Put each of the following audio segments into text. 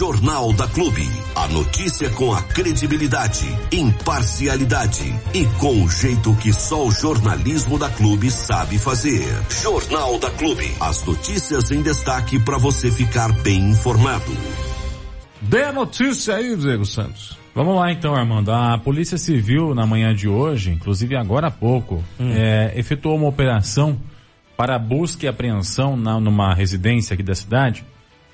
Jornal da Clube. A notícia com a credibilidade, imparcialidade e com o jeito que só o jornalismo da Clube sabe fazer. Jornal da Clube. As notícias em destaque para você ficar bem informado. Dê a notícia aí, Diego Santos. Vamos lá então, Armando. A Polícia Civil, na manhã de hoje, inclusive agora há pouco, hum. é, efetuou uma operação para busca e apreensão na, numa residência aqui da cidade,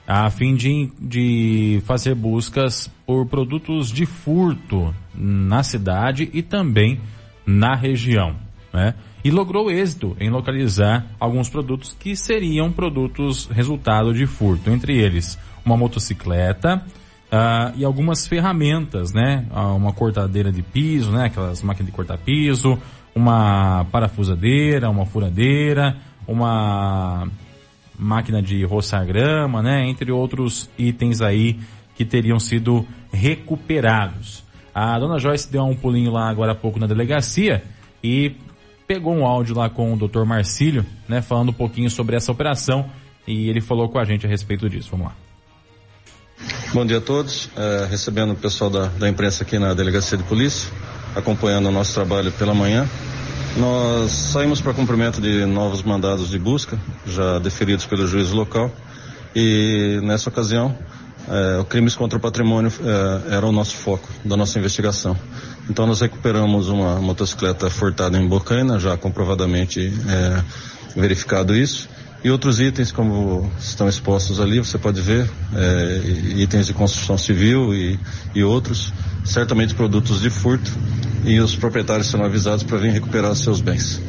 a fim de, de fazer buscas por produtos de furto na cidade e também na região. Né? E logrou êxito em localizar alguns produtos que seriam produtos resultado de furto, entre eles uma motocicleta, Uh, e algumas ferramentas, né? Uh, uma cortadeira de piso, né? Aquelas máquinas de cortar piso, uma parafusadeira, uma furadeira, uma máquina de roçar grama, né? Entre outros itens aí que teriam sido recuperados. A dona Joyce deu um pulinho lá agora há pouco na delegacia e pegou um áudio lá com o Dr. Marcílio, né? Falando um pouquinho sobre essa operação e ele falou com a gente a respeito disso. Vamos lá. Bom dia a todos. É, recebendo o pessoal da, da imprensa aqui na Delegacia de Polícia, acompanhando o nosso trabalho pela manhã. Nós saímos para cumprimento de novos mandados de busca, já deferidos pelo juiz local, e nessa ocasião, o crimes contra o patrimônio é, era o nosso foco da nossa investigação. Então nós recuperamos uma motocicleta furtada em Bocaina, já comprovadamente é, verificado isso, e outros itens, como estão expostos ali, você pode ver, é, itens de construção civil e, e outros, certamente produtos de furto, e os proprietários serão avisados para vir recuperar seus bens.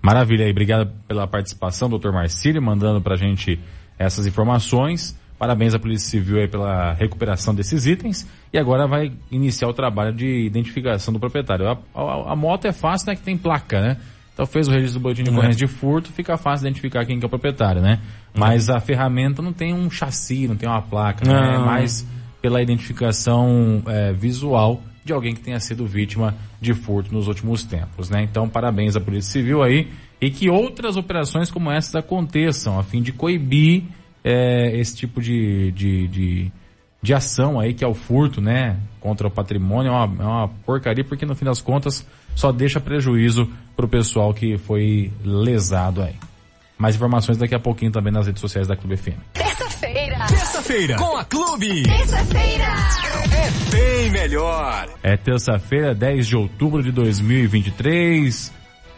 Maravilha aí, obrigado pela participação, doutor Marcílio, mandando para a gente essas informações. Parabéns à Polícia Civil aí pela recuperação desses itens. E agora vai iniciar o trabalho de identificação do proprietário. A, a, a moto é fácil, né? Que tem placa, né? Então fez o registro do boletim de ocorrência de furto, fica fácil identificar quem que é o proprietário, né? Mas a ferramenta não tem um chassi, não tem uma placa, né? É mais pela identificação é, visual de alguém que tenha sido vítima de furto nos últimos tempos, né? Então parabéns à Polícia Civil aí e que outras operações como essas aconteçam a fim de coibir é, esse tipo de, de, de, de, ação aí que é o furto, né? Contra o patrimônio é uma, é uma porcaria porque no fim das contas só deixa prejuízo para o pessoal que foi lesado aí. Mais informações daqui a pouquinho também nas redes sociais da Clube FM. Terça-feira. Terça-feira. Com a Clube. Terça-feira. É bem melhor. É terça-feira, 10 de outubro de 2023.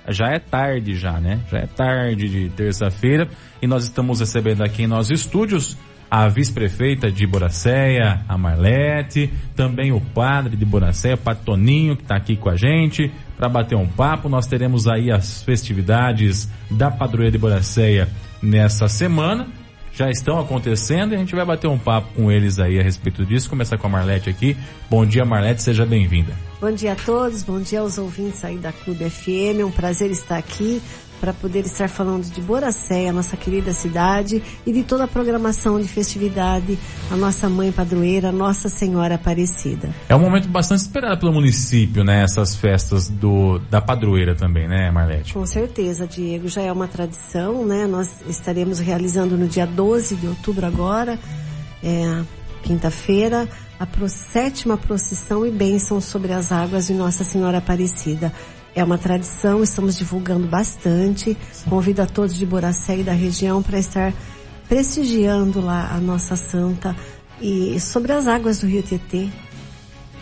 Já é tarde já, né? Já é tarde de terça-feira. E nós estamos recebendo aqui em nossos estúdios a vice-prefeita de Boracéia, a Marlete, também o padre de Boracéia, Patoninho, que está aqui com a gente, para bater um papo. Nós teremos aí as festividades da Padroeira de Boracéia nessa semana. Já estão acontecendo e a gente vai bater um papo com eles aí a respeito disso. Começar com a Marlete aqui. Bom dia, Marlete, seja bem-vinda. Bom dia a todos, bom dia aos ouvintes aí da Clube FM. É um prazer estar aqui para poder estar falando de Boracéia, nossa querida cidade, e de toda a programação de festividade, a nossa mãe padroeira, Nossa Senhora Aparecida. É um momento bastante esperado pelo município, né? Essas festas do, da padroeira também, né, Marlete? Com certeza, Diego. Já é uma tradição, né? Nós estaremos realizando no dia 12 de outubro agora, é, quinta-feira, a sétima procissão e bênção sobre as águas de Nossa Senhora Aparecida. É uma tradição, estamos divulgando bastante. Sim. Convido a todos de Boracé e da região para estar prestigiando lá a nossa santa e sobre as águas do Rio Tietê.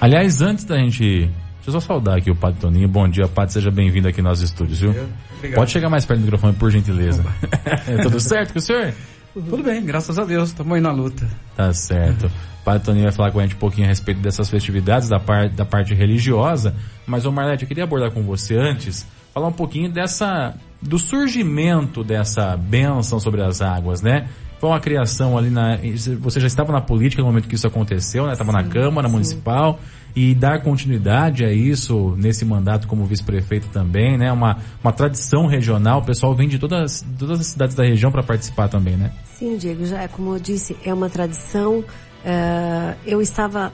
Aliás, antes da gente Deixa eu só saudar aqui o Padre Toninho. Bom dia, Padre. Seja bem-vindo aqui nos estúdios, viu? Obrigado. Pode chegar mais perto do microfone, por gentileza. é tudo certo com o senhor? Tudo bem, graças a Deus. Estamos aí na luta. Tá certo. O Padre Toninho vai falar com a gente um pouquinho a respeito dessas festividades, da, par, da parte religiosa. Mas, ô Marlete, eu queria abordar com você antes, falar um pouquinho dessa, do surgimento dessa bênção sobre as águas, né? Foi uma criação ali na. Você já estava na política no momento que isso aconteceu, né? Estava na Câmara sim. Municipal e dar continuidade a isso nesse mandato como vice-prefeito também, né? Uma, uma tradição regional, o pessoal vem de todas, todas as cidades da região para participar também, né? Sim, Diego, já é como eu disse, é uma tradição Uh, eu estava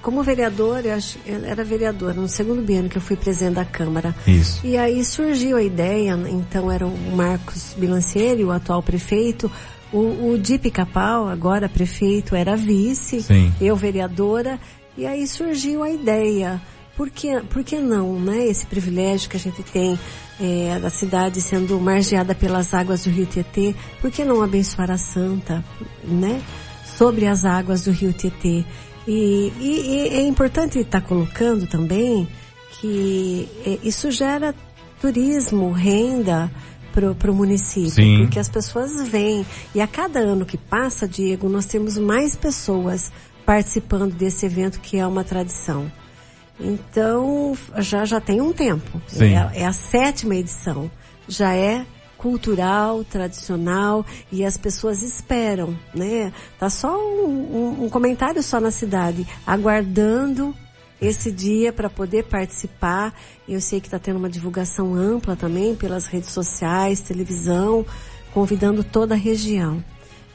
como vereador, eu acho, eu era vereador no segundo biênio que eu fui presidente da Câmara. Isso. E aí surgiu a ideia, então era o Marcos Bilancieri, o atual prefeito, O, o Pica-Pau, agora prefeito, era vice, Sim. eu vereadora, e aí surgiu a ideia, por que, por que não, né? Esse privilégio que a gente tem é, da cidade sendo margeada pelas águas do Rio Tietê, por que não abençoar a Santa, né? Sobre as águas do Rio Tietê. E, e, e é importante estar colocando também que é, isso gera turismo, renda para o município, Sim. porque as pessoas vêm e a cada ano que passa, Diego, nós temos mais pessoas participando desse evento que é uma tradição. Então já já tem um tempo. Sim. É, é a sétima edição. Já é cultural, tradicional e as pessoas esperam, né? Tá só um, um- um comentário só na cidade, aguardando esse dia para poder participar. Eu sei que está tendo uma divulgação ampla também pelas redes sociais, televisão, convidando toda a região.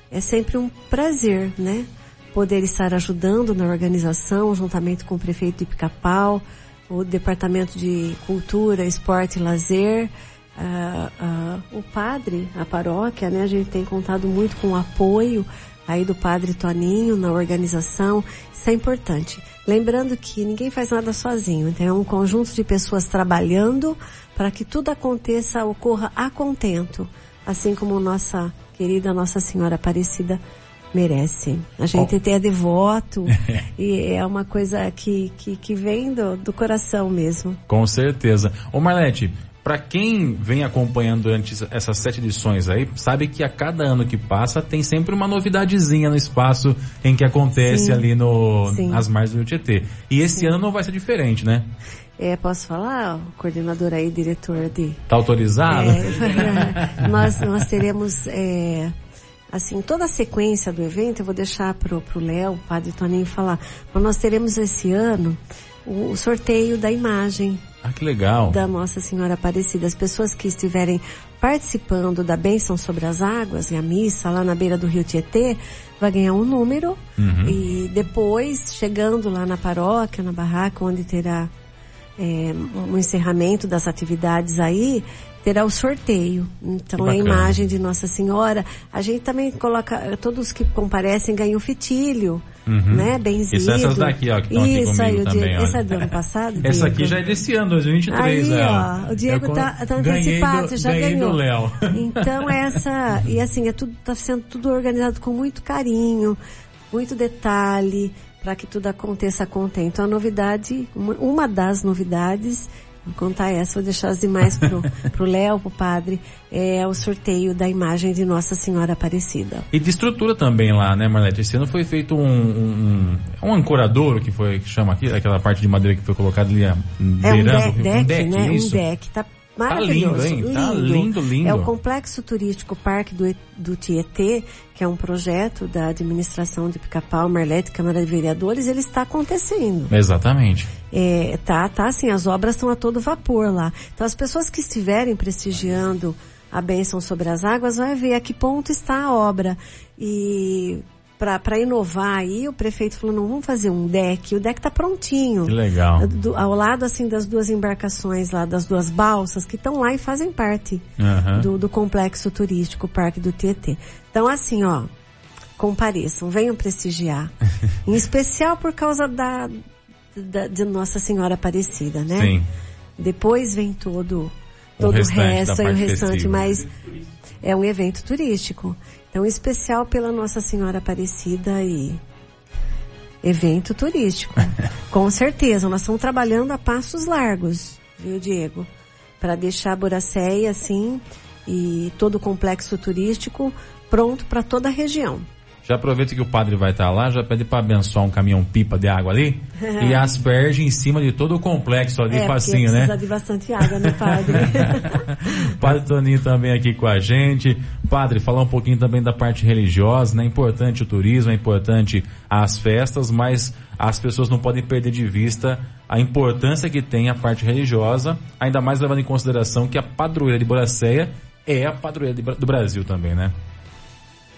É sempre um prazer, né? Poder estar ajudando na organização, juntamente com o prefeito de Pica-Pau, o Departamento de Cultura, Esporte e Lazer, ah, ah, o padre, a paróquia, né? A gente tem contado muito com o apoio aí do padre Toninho na organização. Isso é importante. Lembrando que ninguém faz nada sozinho, então é um conjunto de pessoas trabalhando para que tudo aconteça, ocorra a contento, assim como nossa querida Nossa Senhora Aparecida merece. A gente é devoto e é uma coisa que, que, que vem do, do coração mesmo. Com certeza. Ô Marlete, para quem vem acompanhando durante essas sete edições aí, sabe que a cada ano que passa tem sempre uma novidadezinha no espaço em que acontece Sim. ali no Sim. nas margens do Tietê. E esse ano não vai ser diferente, né? É, posso falar, o coordenador aí, diretor de Tá autorizado? É, nós, nós teremos, é, assim, toda a sequência do evento, eu vou deixar pro, pro Léo, o padre Toninho falar, mas nós teremos esse ano o, o sorteio da imagem Ah, que legal. da Nossa Senhora Aparecida. As pessoas que estiverem participando da bênção sobre as águas e a missa lá na beira do Rio Tietê, vai ganhar um número Uhum. e depois, chegando lá na paróquia, na barraca, onde terá é, um encerramento das atividades aí, terá o sorteio. Então, a imagem de Nossa Senhora. A gente também coloca, todos que comparecem ganham fitilho, Uhum. né? Benzido. Isso, essas daqui, ó, que estão aqui Isso aí, comigo o Diego. também, Essa é do ano passado? Essa aqui Diego? já é desse ano, 2023, Aí, né? ó, o Diego Eu tá, tá antecipado, do- já ganhou. Léo. Então essa, e assim, é tudo, tá sendo tudo organizado com muito carinho, muito detalhe, para que tudo aconteça contente. Então a novidade, uma, uma das novidades, vou contar essa, vou deixar as demais pro, pro Léo, pro padre, é o sorteio da imagem de Nossa Senhora Aparecida. E de estrutura também lá, né, Marlete? Esse ano foi feito um, um, um, um ancoradouro, que foi, que chama aqui, aquela parte de madeira que foi colocada ali, ah, É um de- rio. deck, um deck, né? isso? Um deck, tá maravilhoso. lindo, hein? Tá lindo, lindo. É o Complexo Turístico Parque do, do Tietê, que é um projeto da administração de Pica-Pau, Marlete, Câmara de Vereadores, ele está acontecendo. Exatamente. É, tá, tá assim, as obras estão a todo vapor lá. Então as pessoas que estiverem prestigiando a bênção sobre as águas vai ver a que ponto está a obra. E para inovar aí, o prefeito falou, não, vamos fazer um deck. O deck está prontinho Que legal. do- ao lado assim das duas embarcações lá, das duas balsas que estão lá e fazem parte Aham. do, do complexo turístico Parque do Tietê. Então assim, ó, compareçam, venham prestigiar. em especial por causa da, da- de Nossa Senhora Aparecida, né? Sim. Depois vem todo O todo o da resto e o restante, festiva. mas é um evento turístico. Então, especial pela Nossa Senhora Aparecida e evento turístico. Com certeza, nós estamos trabalhando a passos largos, viu, Diego? Para deixar a Boracéia assim e todo o complexo turístico pronto para toda a região. Já aproveita que o padre vai estar lá, já pede para abençoar um caminhão pipa de água ali e asperge em cima de todo o complexo ali, é, facinho, né? precisa de bastante água, né, padre? Padre Toninho também aqui com a gente. Padre, falar um pouquinho também da parte religiosa, né? É importante o turismo, é importante as festas, mas as pessoas não podem perder de vista a importância que tem a parte religiosa, ainda mais levando em consideração que a padroeira de Boracéia é a padroeira do Brasil também, né?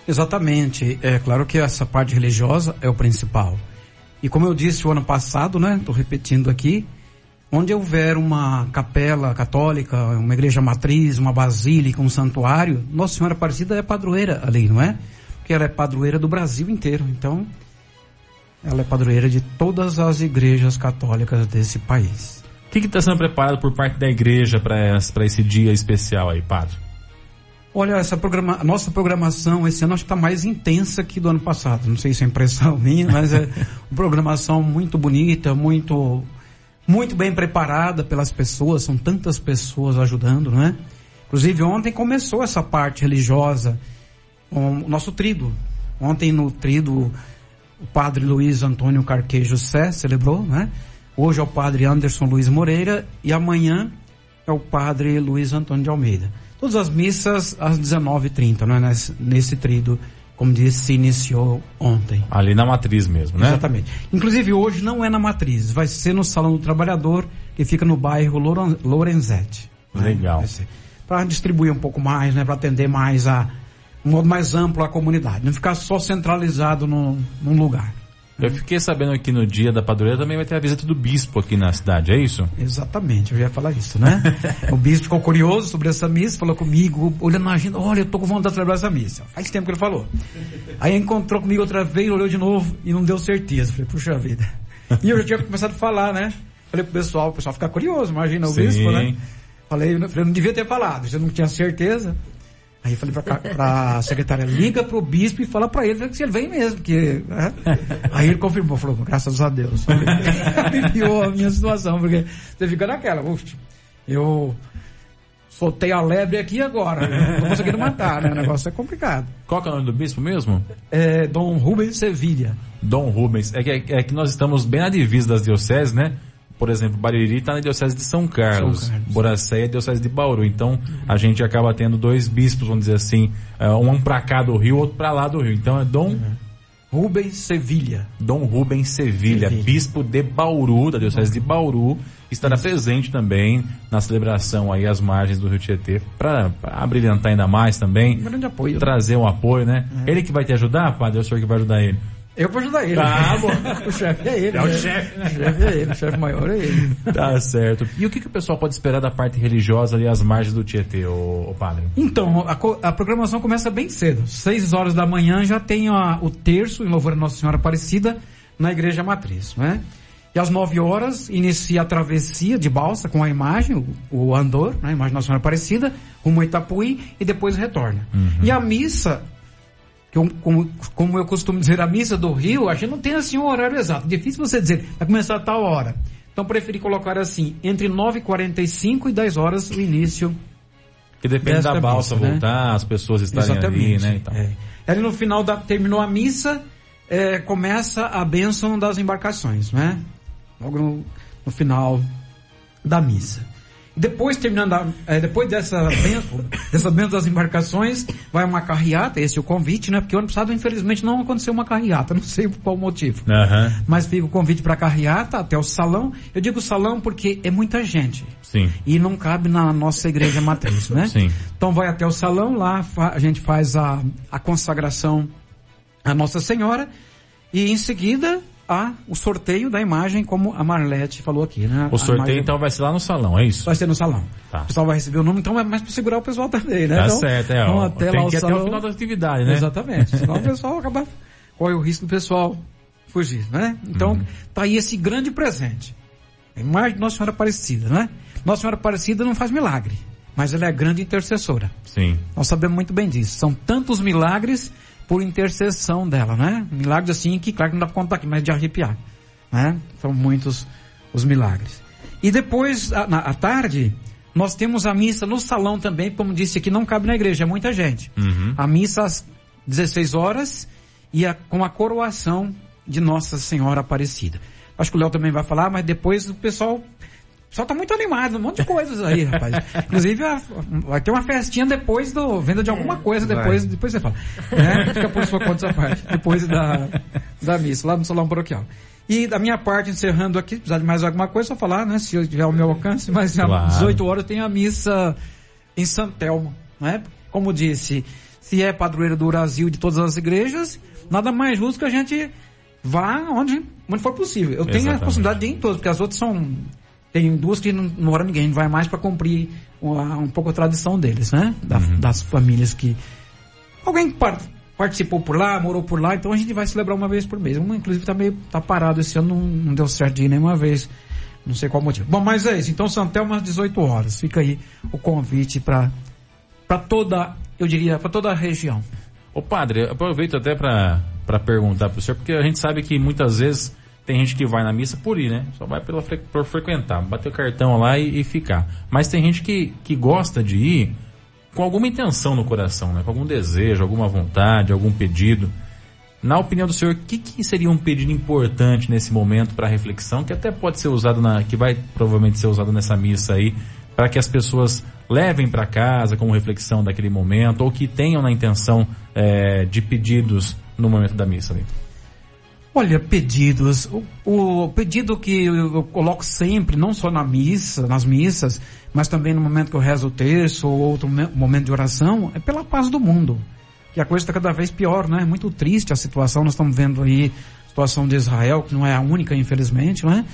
Exatamente. É claro que essa parte religiosa é o principal. E como eu disse o ano passado, né? Estou repetindo aqui, onde houver uma capela católica, uma igreja matriz, uma basílica, um santuário, Nossa Senhora Aparecida é padroeira ali, não é? Porque ela é padroeira do Brasil inteiro. Então, ela é padroeira de todas as igrejas católicas desse país. O que está sendo preparado por parte da igreja para esse dia especial aí, padre? Olha, essa programa, nossa programação esse ano acho que está mais intensa que do ano passado. Não sei se é impressão minha, mas é uma programação muito bonita, muito muito bem preparada pelas pessoas, são tantas pessoas ajudando, não é? Inclusive ontem começou essa parte religiosa, o nosso trido. Ontem no trido o padre Luiz Antônio Carquejo Sé celebrou, né? Hoje é o padre Anderson Luiz Moreira e amanhã é o padre Luiz Antônio de Almeida. Todas as missas às 19h30, né? Nesse, nesse trido como disse, se iniciou ontem. Ali na matriz mesmo, né? Exatamente. Inclusive hoje não é na matriz, vai ser no Salão do Trabalhador, que fica no bairro Lorenzetti. Né? Legal. Para distribuir um pouco mais, né? Para atender mais a um modo mais amplo a comunidade, não ficar só centralizado no, num lugar. Eu fiquei sabendo que no dia da padroeira também vai ter a visita do bispo aqui na cidade, é isso? Exatamente, eu ia falar isso, né? o bispo ficou curioso sobre essa missa, falou comigo, olhando na agenda, olha, eu tô com vontade de celebrar essa missa. Faz tempo que ele falou. Aí encontrou comigo outra vez, olhou de novo e não deu certeza. Falei, puxa vida. E eu já tinha começado a falar, né? Falei pro pessoal, o pessoal fica curioso, imagina o Sim. bispo, né? Falei, falei, não devia ter falado, você não tinha certeza. Aí eu falei pra, pra secretária, liga pro bispo e fala pra ele se ele vem mesmo, que, né? Aí ele confirmou, falou, graças a Deus. Aliviou a minha situação, porque você fica naquela, uf, eu soltei a lebre aqui agora, não tô conseguindo matar, né? O negócio é complicado. Qual é o nome do bispo mesmo? É Dom Rubens Sevilha. Dom Rubens, é que, é que nós estamos bem na divisa das dioceses, né? Por exemplo, Bariri está na diocese de São Carlos, São Carlos. Boracé é diocese de Bauru. Então, a gente acaba tendo dois bispos, vamos dizer assim, é, um para cá do Rio, outro para lá do Rio. Então, é Dom uhum. Rubens Sevilha. Dom Rubens Sevilha, Sevilha, bispo de Bauru, da diocese de Bauru, estará presente também na celebração aí às margens do Rio Tietê, para abrilhantar ainda mais também. Um grande apoio. Trazer um apoio, né? É. Ele que vai te ajudar, padre, é o senhor que vai ajudar ele? Eu vou ajudar ele. Tá bom. o chefe é ele. É o né? chefe. O chefe é ele, o chefe maior é ele. Tá certo. E o que, que o pessoal pode esperar da parte religiosa ali às margens do Tietê, ô, ô padre? Então, a, a, programação começa bem cedo. Seis horas da manhã já tem a, o terço em louvor a Nossa Senhora Aparecida na Igreja Matriz, né? E às nove horas inicia a travessia de balsa com a imagem, o, o andor, né? a imagem da Nossa Senhora Aparecida, rumo a Itapuí e depois retorna. Uhum. E a missa como, como eu costumo dizer, a missa do Rio, a gente não tem assim um horário exato. Difícil você dizer, vai começar a tal hora. Então preferi colocar assim, entre 9h45 e 10 horas o início. Que depende da balsa missa, né? voltar, né? as pessoas estarem Exatamente, ali, né? Então. É. Ali no final da, terminou a missa, é, começa a bênção das embarcações, né? Logo no, no final da missa. Depois, terminando a, é, depois dessa benção, dessa benção das embarcações, vai uma carreata, esse é o convite, né? Porque o ano passado, infelizmente, não aconteceu uma carreata, não sei por qual motivo. Uhum. Mas fica o convite para a carreata até o salão. Eu digo salão porque é muita gente. Sim. E não cabe na nossa igreja matriz, né? Sim. Então vai até o salão, lá a gente faz a, a consagração à Nossa Senhora e em seguida a o sorteio da imagem, como a Marlete falou aqui, né? O sorteio imagem... então vai ser lá no salão, é isso? Vai ser no salão. Tá. O pessoal vai receber o nome, então é mais para segurar o pessoal também, né? Tá então, certo, é. Ó, até tem lá que ir salão... até o final da atividade, né? Exatamente. Senão o pessoal acaba, corre o risco do pessoal fugir, né? Então, uhum. tá aí esse grande presente. A imagem de Nossa Senhora Aparecida, né? Nossa Senhora Aparecida não faz milagre, mas ela é grande intercessora. Sim. Nós sabemos muito bem disso. São tantos milagres por intercessão dela, né? Milagres assim que, claro que não dá pra contar aqui, mas de arrepiar. Né? São muitos os milagres. E depois, à, à tarde, nós temos a missa no salão também, como disse aqui, não cabe na igreja, é muita gente. Uhum. A missa às 16 horas e a, com a coroação de Nossa Senhora Aparecida. Acho que o Léo também vai falar, mas depois o pessoal só tá muito animado, um monte de coisas aí, rapaz. Inclusive, vai ter uma festinha depois do. Venda de alguma coisa, depois, depois você fala. Né? Fica por sua conta essa parte. Depois da, da missa, lá no salão paroquial. E da minha parte, encerrando aqui, precisar de mais alguma coisa, só falar, né? Se eu tiver ao meu alcance, mas claro. às 18 horas tem a missa em Santelmo, né? Como disse, se é padroeiro do Brasil de todas as igrejas, nada mais justo que a gente vá onde, onde for possível. Eu Exatamente. tenho a possibilidade de ir em todos, porque as outras são Tem duas que não, não mora ninguém, vai mais para cumprir uma, um pouco a tradição deles, né? Da, Uhum. Das famílias que. Alguém par- participou por lá, morou por lá, então a gente vai celebrar uma vez por mês. Uma, inclusive, tá meio tá parado esse ano, não, não deu certo de ir nenhuma vez. Não sei qual motivo. Bom, mas é isso. Então, Santelmo às 18 horas. Fica aí o convite para para toda, eu diria, para toda a região. Ô padre, aproveito até pra perguntar pro senhor, porque a gente sabe que muitas vezes tem gente que vai na missa por ir, né? Só vai pela, por frequentar, bater o cartão lá e, e ficar. Mas tem gente que, que gosta de ir com alguma intenção no coração, né? Com algum desejo, alguma vontade, algum pedido. Na opinião do senhor, o que, que seria um pedido importante nesse momento para reflexão, que até pode ser usado na, que vai provavelmente ser usado nessa missa aí, para que as pessoas levem para casa como reflexão daquele momento, ou que tenham na intenção eh, de pedidos no momento da missa ali? Olha, pedidos. O, o pedido que eu, coloco sempre, não só na missa, nas missas, mas também no momento que eu rezo o terço ou outro me- momento de oração, é pela paz do mundo. Que a coisa está cada vez pior, né? É muito triste a situação. Nós estamos vendo aí a situação de Israel, que não é a única, infelizmente, né?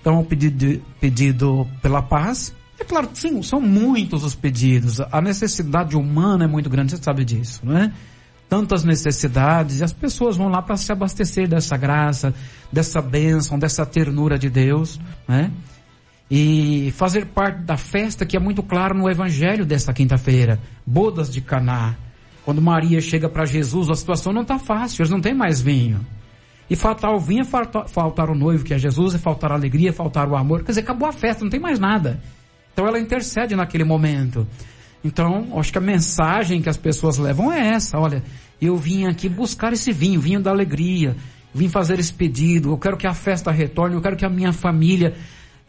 Então, o pedido, pedido pela paz. É claro, sim, são muitos os pedidos. A necessidade humana é muito grande, você sabe disso, né? Tantas necessidades e as pessoas vão lá para se abastecer dessa graça, dessa bênção, dessa ternura de Deus, né? E fazer parte da festa que é muito claro no evangelho desta quinta-feira, bodas de Caná. Quando Maria chega para Jesus, a situação não está fácil, eles não têm mais vinho. E faltar o vinho é faltar, o noivo, que é Jesus, é faltar a alegria, é faltar o amor. Quer dizer, acabou a festa, não tem mais nada. Então ela intercede naquele momento. Então, acho que a mensagem que as pessoas levam é essa. Olha, eu vim aqui buscar esse vinho, vinho da alegria. Vim fazer esse pedido. Eu quero que a festa retorne. Eu quero que a minha família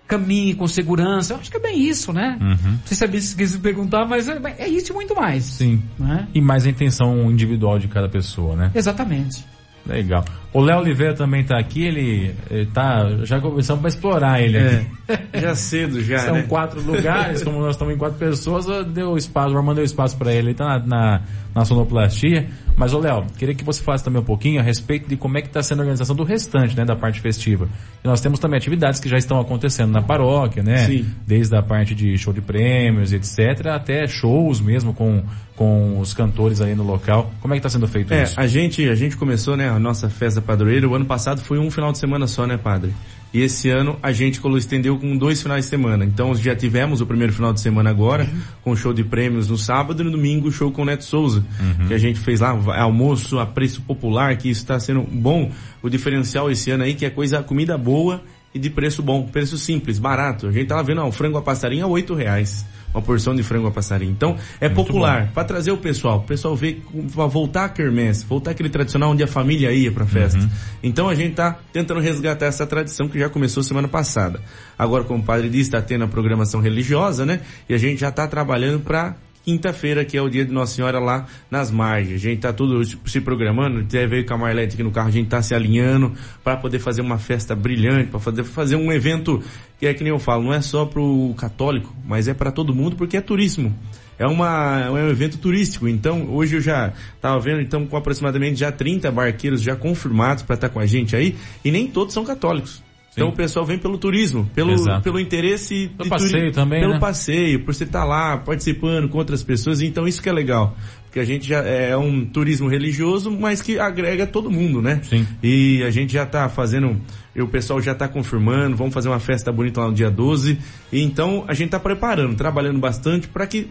caminhe com segurança. Eu acho que é bem isso, né? Uhum. Não sei se é bem perguntar, mas é, é isso e muito mais. Sim. Né? E mais a intenção individual de cada pessoa, né? Exatamente. Legal. O Léo Oliveira também tá aqui, ele, ele tá. Já começamos para explorar ele aqui. É, já cedo já, São né? quatro lugares, como nós estamos em quatro pessoas, deu espaço, o Armando deu espaço para ele, ele tá na, na, na sonoplastia. Mas, ô Léo, queria que você falasse também um pouquinho a respeito de como é que está sendo a organização do restante, né, da parte festiva. E nós temos também atividades que já estão acontecendo na paróquia, né? Sim. Desde a parte de show de prêmios, etc., até shows mesmo com, com os cantores aí no local. Como é que está sendo feito É, isso? a gente, a gente começou, né, a nossa festa padroeira, o ano passado foi um final de semana só, né, padre? E esse ano a gente estendeu com dois finais de semana. Então já tivemos o primeiro final de semana agora, com show de prêmios no sábado e no domingo show com o Neto Souza. Que a gente fez lá, almoço a preço popular, que isso está sendo bom. O diferencial esse ano aí, que é coisa, comida boa e de preço bom, preço simples, barato. A gente tava vendo, ó, o frango a passarinho a oito reais. Uma porção de frango a passarinho. Então, é popular. Para trazer o pessoal. O pessoal ver, para voltar a quermesse, voltar aquele tradicional onde a família ia pra festa. Então a gente tá tentando resgatar essa tradição que já começou semana passada. Agora, como o padre disse, está tendo a programação religiosa, né? E a gente já tá trabalhando para quinta-feira, que é o dia de Nossa Senhora lá nas margens. A gente tá tudo se programando, até veio com a Marlete aqui no carro, a gente tá se alinhando para poder fazer uma festa brilhante, para fazer, fazer um evento que é que nem eu falo, não é só pro católico, mas é para todo mundo porque é turismo. É, uma, é um evento turístico, então hoje eu já estava vendo, então com aproximadamente já 30 barqueiros já confirmados para estar com a gente aí, e nem todos são católicos. Então o pessoal vem pelo turismo, pelo, Exato. pelo interesse Pelo passeio também, pelo né? passeio, por você estar lá participando com outras pessoas, então isso que é legal. Porque a gente já é um turismo religioso, mas que agrega todo mundo, né? Sim. E a gente já tá fazendo, e o pessoal já tá confirmando, vamos fazer uma festa bonita lá no dia 12. E então a gente tá preparando, trabalhando bastante para que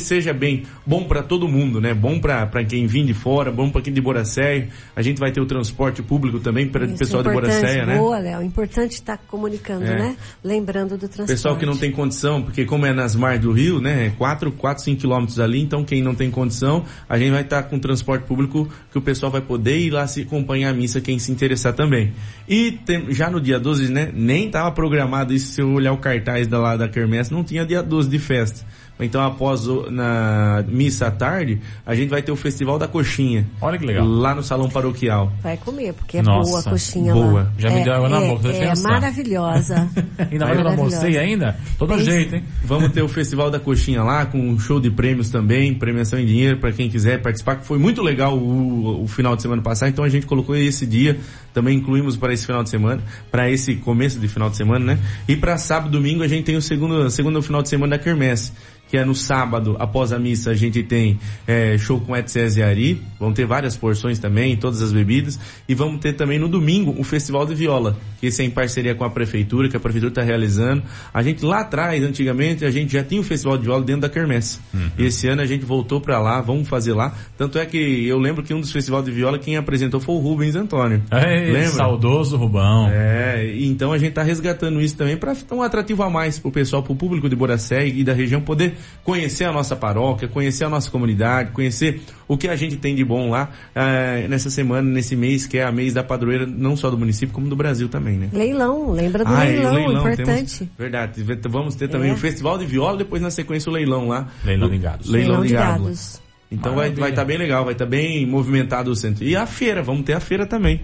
seja bem bom para todo mundo, né? Bom para quem vem de fora, bom para quem de Boracéia. A gente vai ter o transporte público também para o pessoal de importante, Boracéia, né? Boa, Léo. Importante estar comunicando, É. né? Lembrando do transporte. Pessoal que não tem condição, porque como é nas margens do rio, né, é 4, 4, 5 quilômetros ali, então quem não tem condição, a gente vai estar com transporte público que o pessoal vai poder ir lá se acompanhar a missa, quem se interessar também. E tem- já no dia 12, né, nem estava programado isso, se eu olhar o cartaz da lá da Kermesse, não tinha dia 12 de festa. Então, após o, na missa à tarde, a gente vai ter o Festival da Coxinha. Olha que legal. Lá no Salão Paroquial. Vai comer, porque é Nossa, boa a coxinha boa. lá. Já me é, deu água na é, boca, deixa eu É pensar. maravilhosa. Ainda mais que eu não almocei ainda? No Tem- jeito, hein? Vamos ter o Festival da Coxinha lá, com um show de prêmios também, premiação em dinheiro para quem quiser participar, que foi muito legal o, o final de semana passado, então a gente colocou esse dia, também incluímos para esse final de semana, para esse começo de final de semana, né? E para sábado e domingo a gente tem o segundo, segundo final de semana da Quermesse, que é no sábado, após a missa, a gente tem é, show com Etzés e Ari, vão ter várias porções também, todas as bebidas, e vamos ter também no domingo o Festival de Viola, que esse é em parceria com a Prefeitura, que a Prefeitura está realizando. A gente lá atrás, antigamente, a gente já tinha o Festival de Viola dentro da Quermesse. E esse ano a gente voltou para lá, vamos fazer lá. Tanto é que eu lembro que um dos festivais de viola, quem apresentou foi o Rubens Antônio. Ei, Lembra? saudoso Rubão. É, e então a gente tá resgatando isso também para um atrativo a mais pro pessoal, pro público de Boracé e da região poder conhecer a nossa paróquia, conhecer a nossa comunidade, conhecer o que a gente tem de bom lá eh, nessa semana, nesse mês que é a mês da padroeira, não só do município como do Brasil também, né? Leilão, lembra do Ah, é, leilão, o importante. temos- verdade. Vamos ter também É. o Festival de Viola, depois na sequência o leilão lá. Leilão O- de gados. Leilão, de, gado. gados. Então vai Maravilha. vai estar bem legal, vai estar bem movimentado o centro. E a feira, vamos ter a feira também.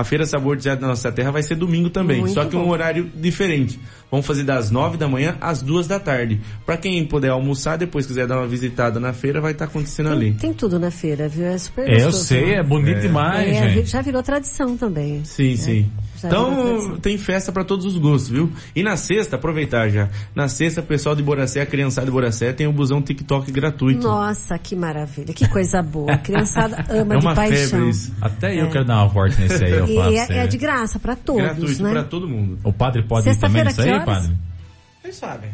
A feira Sabor de da Nossa Terra vai ser domingo também, Muito só que um bom. horário diferente. Vamos fazer das nove da manhã às duas da tarde. Para quem puder almoçar, depois quiser dar uma visitada na feira, vai estar acontecendo Tem, ali. tem tudo na feira, viu? É super É, eu gostoso, sei, né? é bonito demais, É, gente. já virou tradição também. Sim, sim. Então, tem festa para todos os gostos, viu? E na sexta, aproveitar já. Na sexta, pessoal de Boracé, a criançada de Boracé, tem o busão TikTok gratuito. Nossa, que maravilha, que coisa boa. A criançada ama é de uma paixão. febre isso. Até eu quero dar uma forte nesse aí, eu E falo é, sério. é de graça para todos, Gratuito né? para todo mundo. O padre pode ir também nisso aí, padre? Vocês sabem.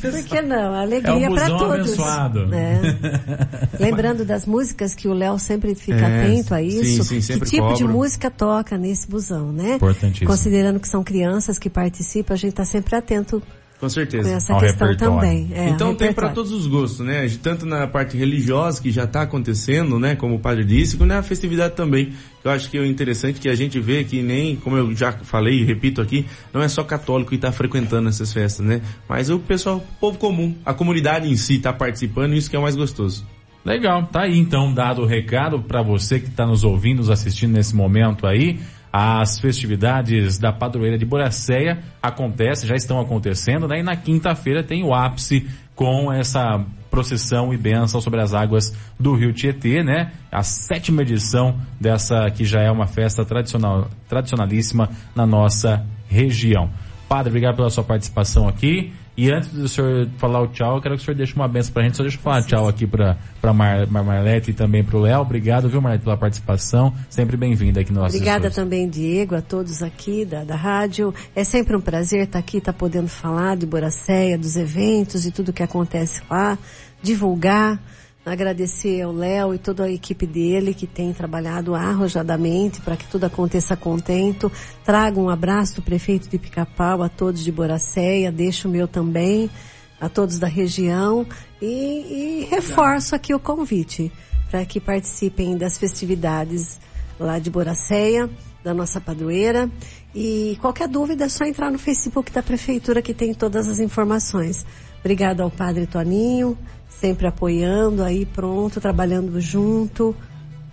Por que não? A É alegria um para todos. abençoado. É. Lembrando das músicas que o Léo sempre fica É, atento a sim, isso. sim, sempre que tipo de cobro. música toca nesse busão, né? Importantíssimo. Considerando que são crianças que participam, a gente está sempre atento Com com certeza. essa Ao questão repertório. também. É, então tem para todos os gostos, né? Tanto na parte religiosa que já está acontecendo, né? Como o padre disse, como na festividade também. Eu acho que é interessante que a gente vê que nem, como eu já falei e repito aqui, não é só católico que está frequentando essas festas, né? Mas o pessoal, o povo comum, a comunidade em si está participando e isso que é o mais gostoso. Legal, tá aí então dado o recado para você que está nos ouvindo, nos assistindo nesse momento aí. As festividades da padroeira de Boracéia acontecem, já estão acontecendo, né? E na quinta-feira tem o ápice com essa procissão e bênção sobre as águas do Rio Tietê, né? A sétima edição dessa que já é uma festa tradicional, tradicionalíssima na nossa região. Padre, obrigado pela sua participação aqui. E antes do senhor falar o tchau, eu quero que o senhor deixe uma benção pra gente. Só deixa eu falar tchau aqui pra, pra Mar, Mar Marlete e também pro Léo. Obrigado, viu, Marlete, pela participação. Sempre bem-vinda aqui no nosso Obrigada também, Diego, a todos aqui da, da rádio. É sempre um prazer estar aqui, estar podendo falar de Boracéia, dos eventos e tudo que acontece lá, divulgar, agradecer ao Léo e toda a equipe dele que tem trabalhado arrojadamente para que tudo aconteça contento. Trago um abraço do prefeito de Pica-Pau a todos de Boracéia, deixo o meu também, a todos da região e, e reforço aqui o convite para que participem das festividades lá de Boracéia, da nossa padroeira. E qualquer dúvida é só entrar no Facebook da Prefeitura que tem todas as informações. Obrigado ao Padre Toninho, sempre apoiando aí, pronto, trabalhando junto.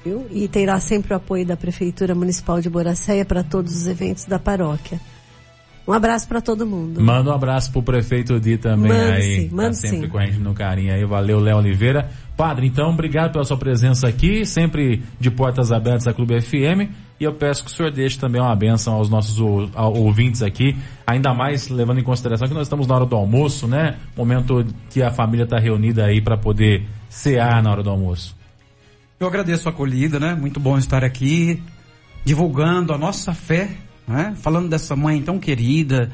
Viu? E terá sempre o apoio da Prefeitura Municipal de Boracéia para todos os eventos da paróquia. Um abraço para todo mundo. Manda um abraço pro prefeito Di também Mando aí. sim, mando tá sempre sim. com a gente no carinho aí. Valeu, Léo Oliveira. Padre, então, obrigado pela sua presença aqui, sempre de portas abertas à Clube FM. E eu peço que o senhor deixe também uma benção aos nossos ouvintes aqui, ainda mais levando em consideração que nós estamos na hora do almoço, né? Momento que a família está reunida aí para poder cear na hora do almoço. Eu agradeço a acolhida, né? Muito bom estar aqui, divulgando a nossa fé, né? Falando dessa mãe tão querida,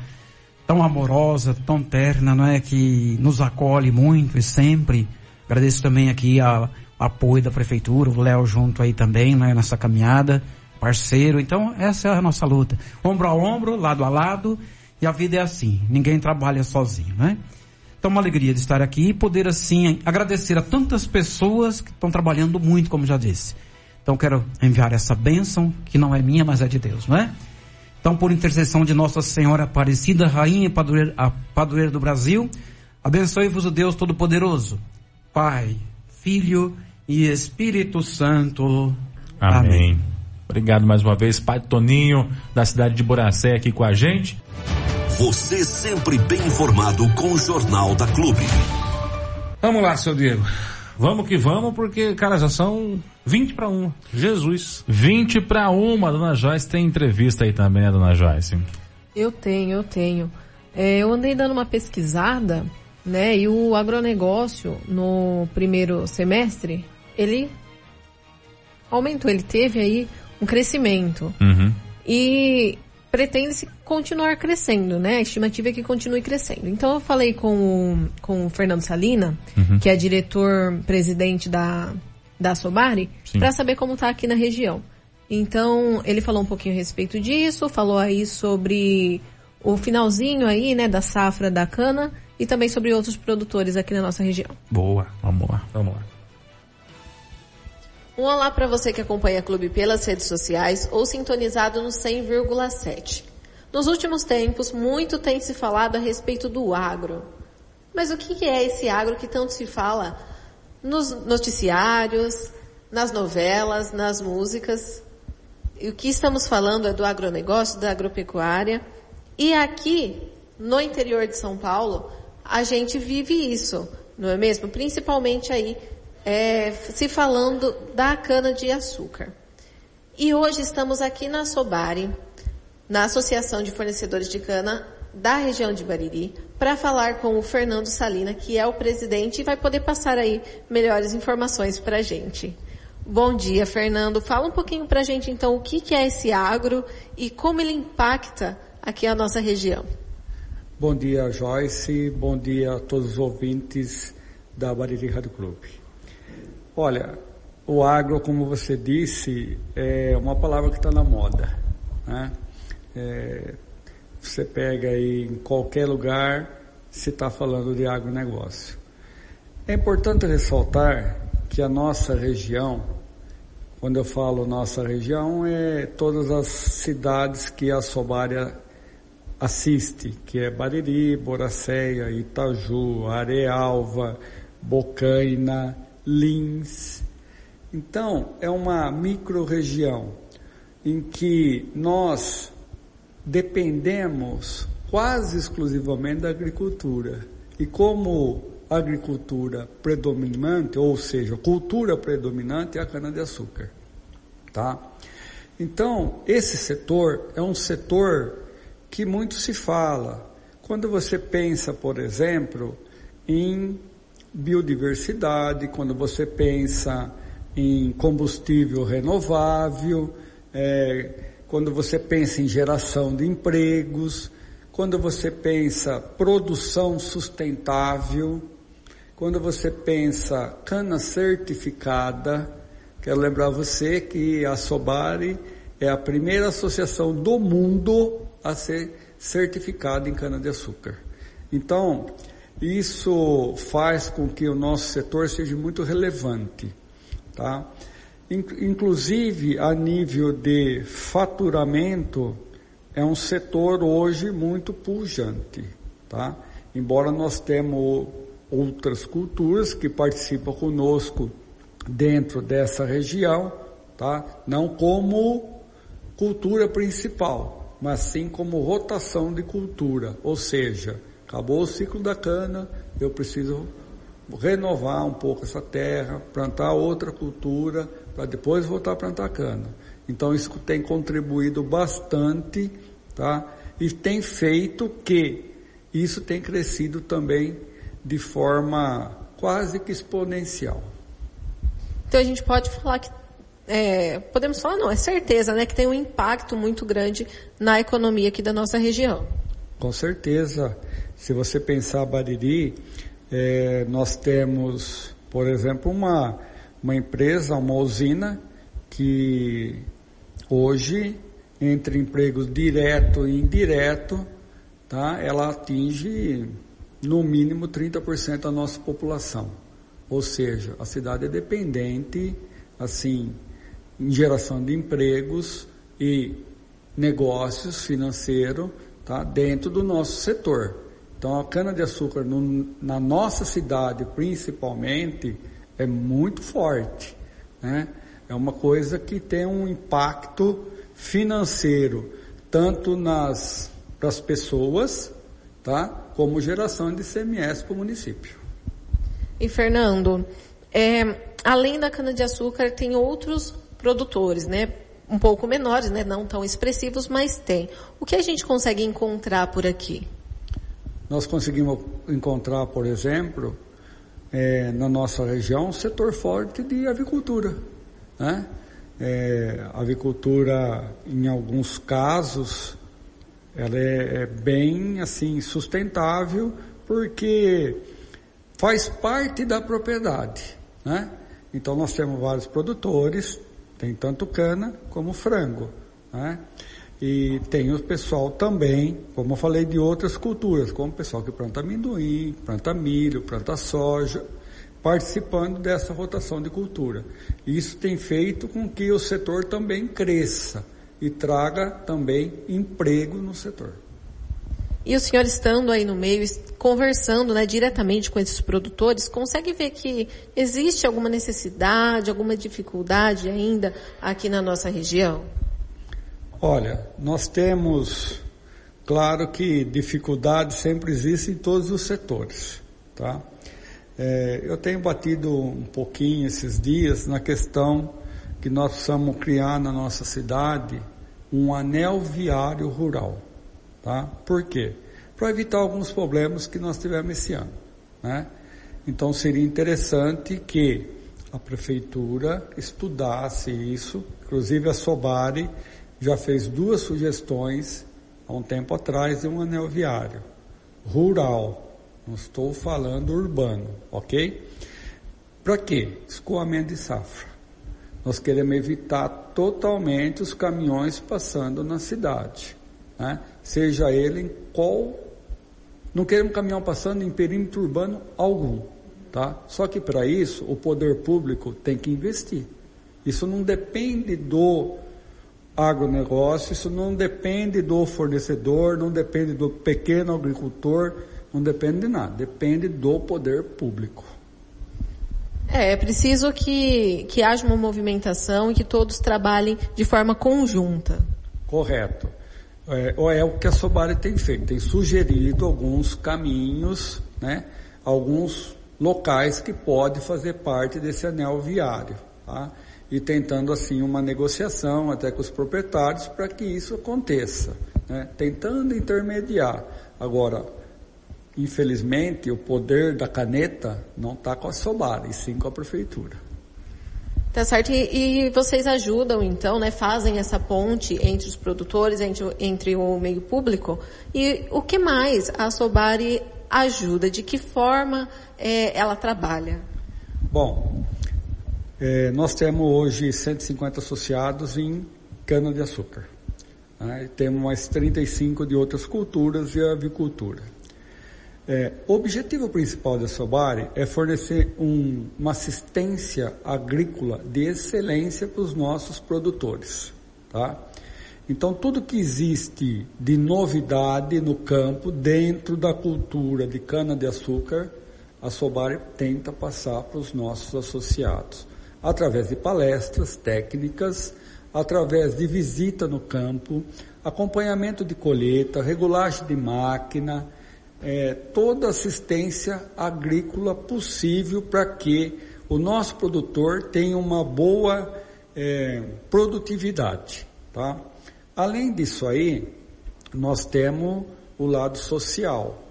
tão amorosa, tão terna, não é? Que nos acolhe muito e sempre. Agradeço também aqui a, apoio da prefeitura, o Léo junto aí também, né? Nessa caminhada, parceiro. Então, essa é a nossa luta. Ombro a ombro, lado a lado, e a vida é assim. Ninguém trabalha sozinho, né? Então, uma alegria de estar aqui e poder, assim, agradecer a tantas pessoas que estão trabalhando muito, como já disse. Então, quero enviar essa bênção, que não é minha, mas é de Deus, não é? Então, por intercessão de Nossa Senhora Aparecida, Rainha e Padroeira, a Padroeira do Brasil, Abençoe-vos o Deus Todo-Poderoso, Pai, Filho e Espírito Santo. Amém. Amém. Obrigado mais uma vez, Pai Toninho, da cidade de Boracé, aqui com a gente. Você sempre bem informado com o Jornal da Clube. Vamos lá, seu Diego. Vamos que vamos, porque, cara, já são 20 para 1. Jesus. 20 para 1. A dona Joyce tem entrevista aí também, a dona Joyce. Eu tenho, eu tenho. É, eu andei dando uma pesquisada, né? E o agronegócio no primeiro semestre, ele aumentou, ele teve aí um crescimento. Uhum. E pretende-se continuar crescendo, né? A estimativa é que continue crescendo. Então eu falei com o, com o Fernando Salina, Uhum. que é diretor-presidente da, da Sobari, para saber como está aqui na região. Então ele falou um pouquinho a respeito disso, falou aí sobre o finalzinho aí, né, da safra da cana e também sobre outros produtores aqui na nossa região. Boa. Vamos lá. Vamos lá. Um olá para você que acompanha a Clube pelas redes sociais ou sintonizado no 100,7. Nos últimos tempos, muito tem se falado a respeito do agro. Mas o que é esse agro que tanto se fala nos noticiários, nas novelas, nas músicas? E o que estamos falando é do agronegócio, da agropecuária. E aqui, no interior de São Paulo, a gente vive isso, não é mesmo? Principalmente aí, é, se falando da cana-de-açúcar. E hoje estamos aqui na Sobari, na Associação de Fornecedores de Cana da região de Bariri, para falar com o Fernando Salina, que é o presidente e vai poder passar aí melhores informações para a gente. Bom dia, Fernando. Fala um pouquinho para a gente então o que, que é esse agro e como ele impacta aqui a nossa região. Bom dia, Joyce. Bom dia a todos os ouvintes da Bariri Rádio Clube. Olha, o agro, como você disse, é uma palavra que está na moda. Né? É, você pega aí em qualquer lugar, se está falando de agronegócio. É importante ressaltar que a nossa região, quando eu falo nossa região, é todas as cidades que a Sobária assiste, que é Bariri, Boracéia, Itaju, Arealva, Bocaina, Lins. Então, é uma microrregião em que nós dependemos quase exclusivamente da agricultura. E como agricultura predominante, ou seja, cultura predominante é a cana-de-açúcar. Tá? Então, esse setor é um setor que muito se fala. Quando você pensa, por exemplo, em biodiversidade, quando você pensa em combustível renovável, é, quando você pensa em geração de empregos, quando você pensa produção sustentável, quando você pensa cana certificada, quero lembrar você que a Sobari é a primeira associação do mundo a ser certificada em cana-de-açúcar. Então, isso faz com que o nosso setor seja muito relevante, tá? Inclusive, a nível de faturamento, é um setor hoje muito pujante, tá? Embora nós temos outras culturas que participam conosco dentro dessa região, tá? Não como cultura principal, mas sim como rotação de cultura, ou seja, acabou o ciclo da cana, eu preciso renovar um pouco essa terra, plantar outra cultura, para depois voltar a plantar cana. Então isso tem contribuído bastante, tá? E tem feito que isso tem crescido também de forma quase que exponencial. Então a gente pode falar que é, podemos falar não, é certeza, né, que tem um impacto muito grande na economia aqui da nossa região. Com certeza, se você pensar Bariri, é, nós temos, por exemplo, uma, uma empresa, uma usina, que hoje, entre empregos direto e indireto, tá, ela atinge no mínimo 30% da nossa população. Ou seja, a cidade é dependente, assim, em geração de empregos e negócios financeiros, tá, dentro do nosso setor. Então a cana-de-açúcar na nossa cidade, principalmente, é muito forte. Né? É uma coisa que tem um impacto financeiro, tanto nas para as pessoas, tá? como geração de CMS para o município. E Fernando, é, além da cana-de-açúcar, tem outros produtores, né? Um pouco menores, né? Não tão expressivos, mas tem. O que a gente consegue encontrar por aqui? Nós conseguimos encontrar, por exemplo, é, na nossa região, um setor forte de avicultura. Né? É, a avicultura, em alguns casos, ela é, é bem assim sustentável porque faz parte da propriedade, né? Então nós temos vários produtores, tem tanto cana como frango, né? E tem o pessoal também, como eu falei, de outras culturas, como o pessoal que planta amendoim, planta milho, planta soja, participando dessa rotação de cultura. Isso tem feito com que o setor também cresça e traga também emprego no setor. E o senhor estando aí no meio, conversando né, diretamente com esses produtores, consegue ver que existe alguma necessidade, alguma dificuldade ainda aqui na nossa região? Olha, nós temos, claro que dificuldade sempre existe em todos os setores, tá? É, eu tenho batido um pouquinho esses dias na questão que nós precisamos criar na nossa cidade um anel viário rural, tá? Por quê? Para evitar alguns problemas que nós tivemos esse ano, né? Então seria interessante que a prefeitura estudasse isso, inclusive a Sobari já fez duas sugestões há um tempo atrás de um anel viário rural não estou falando urbano, ok? Para quê? Escoamento de safra. Nós queremos evitar totalmente os caminhões passando na cidade, né? Seja ele em qual não queremos caminhão passando em perímetro urbano algum, tá? Só que para isso o poder público tem que investir. Isso não depende do agronegócio, isso não depende do fornecedor, não depende do pequeno agricultor, não depende de nada, depende do poder público. É, é preciso que, que haja uma movimentação e que todos trabalhem de forma conjunta. Correto. É, é o que a Sobari tem feito, tem sugerido alguns caminhos, né, alguns locais que pode fazer parte desse anel viário, tá? E tentando assim uma negociação até com os proprietários para que isso aconteça, né? Tentando intermediar. Agora, Infelizmente, o poder da caneta não está com a Sobar, e sim com a prefeitura. Tá certo. E, e, vocês ajudam, então, né? Fazem essa ponte entre os produtores, entre, entre o meio público. E o que mais a Sobari ajuda? De que forma é, ela trabalha? Bom, é, nós temos hoje 150 associados em cana-de-açúcar. Né? Temos mais 35 de outras culturas e avicultura. É, o objetivo principal da Sobari é fornecer um, uma assistência agrícola de excelência para os nossos produtores, tá? Então tudo que existe de novidade no campo dentro da cultura de cana de açúcar, a Sobari tenta passar para os nossos associados, através de palestras técnicas, através de visita no campo, acompanhamento de colheita, regulagem de máquina, é, toda assistência agrícola possível para que o nosso produtor tenha uma boa é, produtividade. Tá? Além disso aí, nós temos o lado social.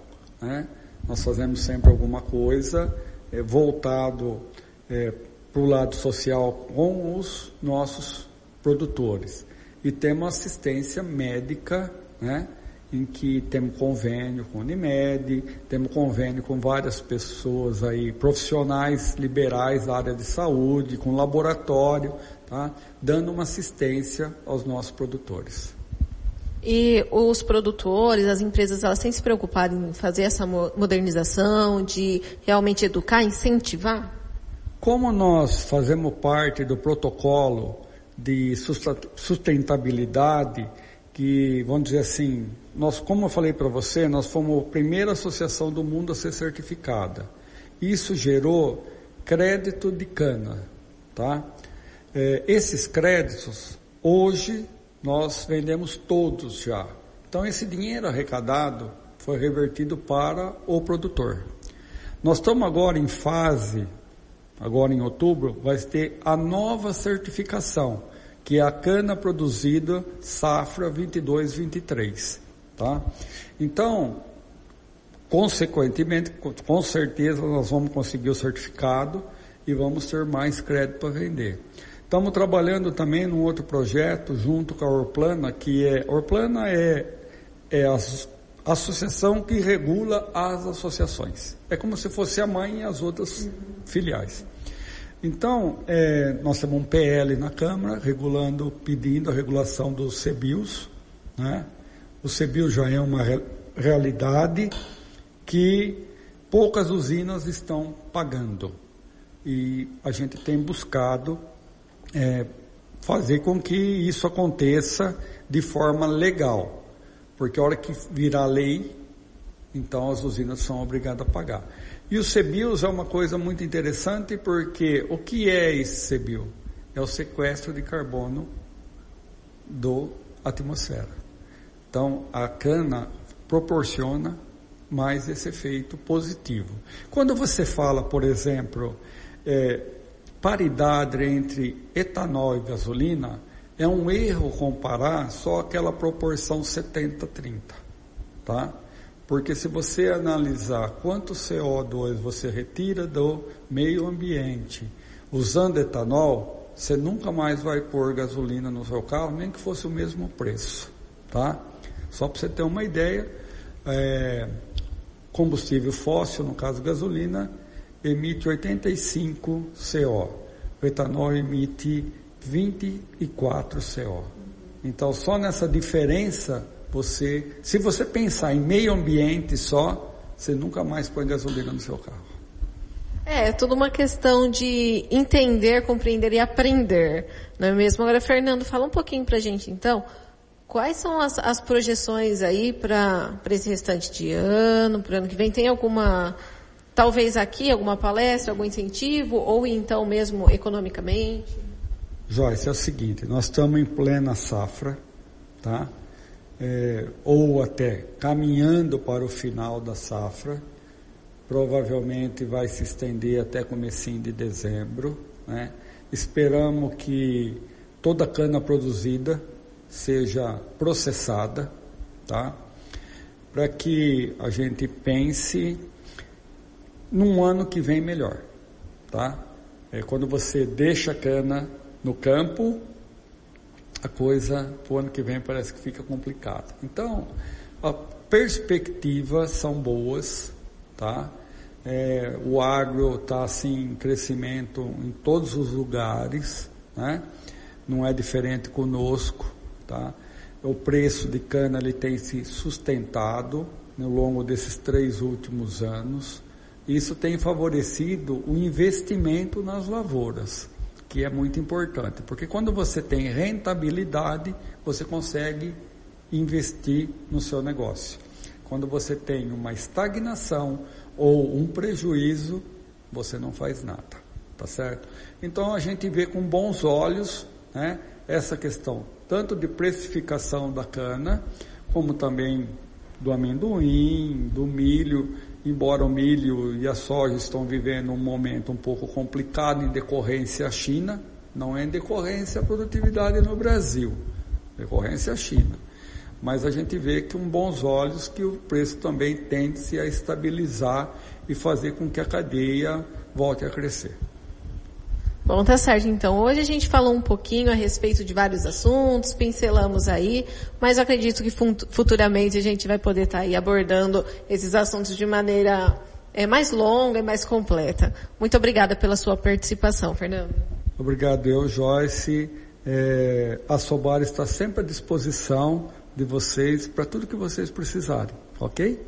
Né? Nós fazemos sempre alguma coisa é, voltado é, para o lado social com os nossos produtores. E temos assistência médica, né? em que temos convênio com a Unimed, temos convênio com várias pessoas aí, profissionais liberais da área de saúde, com laboratório, tá? dando uma assistência aos nossos produtores. E os produtores, as empresas, elas têm se preocupado em fazer essa modernização, de realmente educar, incentivar? Como nós fazemos parte do protocolo de sustentabilidade, que, vamos dizer assim, nós, como eu falei para você, nós fomos a primeira associação do mundo a ser certificada. Isso gerou crédito de cana, tá? É, esses créditos, hoje, nós vendemos todos já. Então, esse dinheiro arrecadado foi revertido para o produtor. Nós estamos agora em fase, agora em outubro, vai ter a nova certificação, que é a cana produzida safra 22-23, tá? Então, consequentemente, com certeza nós vamos conseguir o certificado e vamos ter mais crédito para vender. Estamos trabalhando também num outro projeto junto com a Orplana, que é, Orplana é, é a associação que regula as associações. É como se fosse a mãe e as outras filiais. Então, é, nós temos um PL na Câmara, regulando, pedindo a regulação dos CBIOS, né? O CBIO já é uma re realidade que poucas usinas estão pagando. E a gente tem buscado é, fazer com que isso aconteça de forma legal. Porque a hora que virar lei, então as usinas são obrigadas a pagar. E o CBIOS é uma coisa muito interessante porque o que é esse CBIO? É o sequestro de carbono do atmosfera. Então a cana proporciona mais esse efeito positivo. Quando você fala, por exemplo, é, paridade entre etanol e gasolina, é um erro comparar só aquela proporção 70-30, tá? Porque se você analisar quanto CO2 você retira do meio ambiente usando etanol, você nunca mais vai pôr gasolina no seu carro, nem que fosse o mesmo preço, tá? Só para você ter uma ideia, é, combustível fóssil, no caso gasolina, emite 85 CO. O etanol emite 24 CO. Então, só nessa diferença, você, se você pensar em meio ambiente só, você nunca mais põe gasolina no seu carro. É, é tudo uma questão de entender, compreender e aprender, não é mesmo? Agora, Fernando, fala um pouquinho pra gente, então, quais são as, as projeções aí para esse restante de ano, para ano que vem? Tem alguma talvez aqui alguma palestra, algum incentivo, ou então mesmo economicamente? Joyce, é o seguinte, nós estamos em plena safra, tá? É, ou até caminhando para o final da safra, provavelmente vai se estender até comecinho de dezembro, né? Esperamos que toda a cana produzida seja processada, tá? Para que a gente pense num ano que vem melhor, tá? É quando você deixa a cana no campo, a coisa o ano que vem parece que fica complicada. Então, a perspectivas são boas, tá? É, o agro está assim em crescimento em todos os lugares, né? Não é diferente conosco, tá? O preço de cana ele tem se sustentado no longo desses três últimos anos. Isso tem favorecido o investimento nas lavouras, que é muito importante, porque quando você tem rentabilidade, você consegue investir no seu negócio. Quando você tem uma estagnação ou um prejuízo, você não faz nada, tá certo? Então a gente vê com bons olhos, né, essa questão tanto de precificação da cana, como também do amendoim, do milho embora o milho e a soja estão vivendo um momento um pouco complicado em decorrência à China, não é em decorrência à produtividade no Brasil, decorrência à China. Mas a gente vê que com bons olhos que o preço também tende-se a estabilizar e fazer com que a cadeia volte a crescer. Bom, tá certo. Então, hoje a gente falou um pouquinho a respeito de vários assuntos, pincelamos aí, mas acredito que futuramente a gente vai poder estar tá aí abordando esses assuntos de maneira é, mais longa e mais completa. Muito obrigada pela sua participação, Fernando. Obrigado eu, Joyce. É, a Sobar está sempre à disposição de vocês para tudo que vocês precisarem, ok?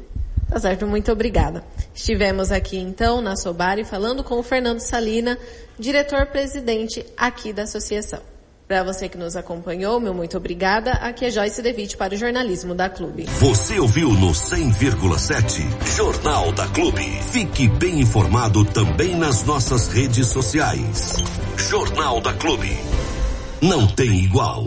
Tá certo, muito obrigada. Estivemos aqui então na Sobari falando com o Fernando Salina, diretor-presidente aqui da associação. Para você que nos acompanhou, meu muito obrigada. Aqui é Joyce Devite para o jornalismo da Clube. Você ouviu no 100,7 Jornal da Clube. Fique bem informado também nas nossas redes sociais. Jornal da Clube. Não tem igual.